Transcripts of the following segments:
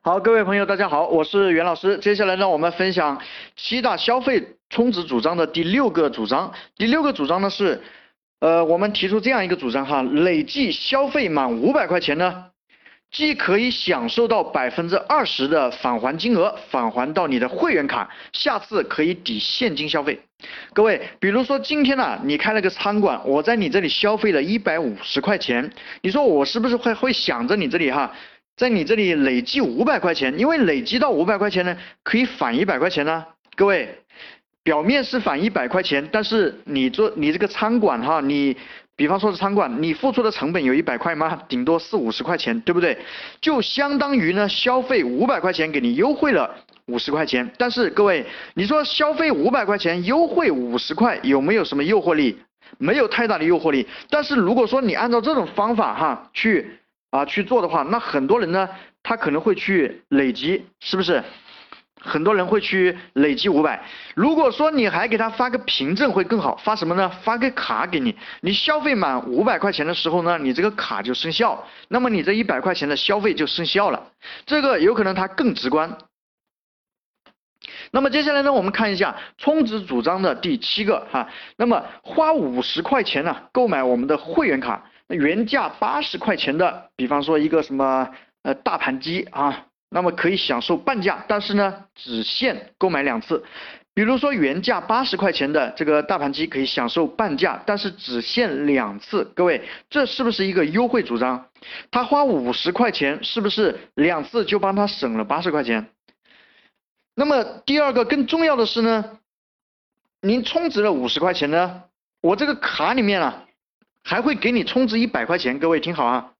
好，各位朋友，大家好，我是袁老师。接下来呢，我们分享七大消费充值主张的第六个主张。第六个主张呢是，呃，我们提出这样一个主张哈，累计消费满五百块钱呢，既可以享受到百分之二十的返还金额，返还到你的会员卡，下次可以抵现金消费。各位，比如说今天呢，你开了个餐馆，我在你这里消费了一百五十块钱，你说我是不是会会想着你这里哈？在你这里累计五百块钱，因为累积到五百块钱呢，可以返一百块钱呢。各位，表面是返一百块钱，但是你做你这个餐馆哈，你比方说是餐馆，你付出的成本有一百块吗？顶多四五十块钱，对不对？就相当于呢消费五百块钱给你优惠了五十块钱。但是各位，你说消费五百块钱优惠五十块，有没有什么诱惑力？没有太大的诱惑力。但是如果说你按照这种方法哈去。啊，去做的话，那很多人呢，他可能会去累积，是不是？很多人会去累积五百。如果说你还给他发个凭证会更好，发什么呢？发个卡给你，你消费满五百块钱的时候呢，你这个卡就生效，那么你这一百块钱的消费就生效了。这个有可能它更直观。那么接下来呢，我们看一下充值主张的第七个哈，那么花五十块钱呢，购买我们的会员卡。原价八十块钱的，比方说一个什么呃大盘鸡啊，那么可以享受半价，但是呢只限购买两次。比如说原价八十块钱的这个大盘鸡可以享受半价，但是只限两次。各位，这是不是一个优惠主张？他花五十块钱，是不是两次就帮他省了八十块钱？那么第二个更重要的是呢，您充值了五十块钱呢，我这个卡里面啊。还会给你充值一百块钱，各位听好啊，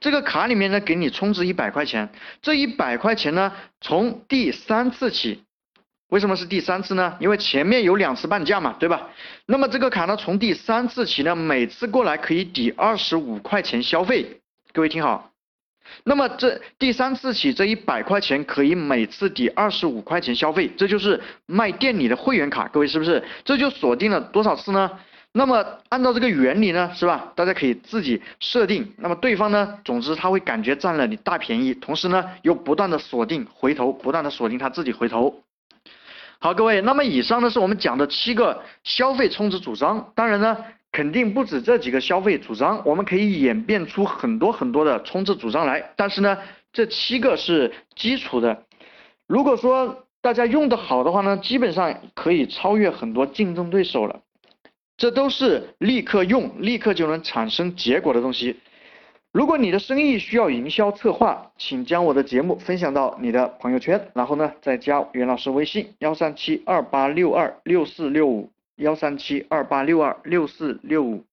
这个卡里面呢给你充值一百块钱，这一百块钱呢从第三次起，为什么是第三次呢？因为前面有两次半价嘛，对吧？那么这个卡呢从第三次起呢，每次过来可以抵二十五块钱消费，各位听好，那么这第三次起这一百块钱可以每次抵二十五块钱消费，这就是卖店里的会员卡，各位是不是？这就锁定了多少次呢？那么按照这个原理呢，是吧？大家可以自己设定。那么对方呢，总之他会感觉占了你大便宜，同时呢又不断的锁定回头，不断的锁定他自己回头。好，各位，那么以上呢是我们讲的七个消费充值主张。当然呢，肯定不止这几个消费主张，我们可以演变出很多很多的充值主张来。但是呢，这七个是基础的。如果说大家用的好的话呢，基本上可以超越很多竞争对手了。这都是立刻用、立刻就能产生结果的东西。如果你的生意需要营销策划，请将我的节目分享到你的朋友圈，然后呢，再加袁老师微信：幺三七二八六二六四六五，幺三七二八六二六四六五。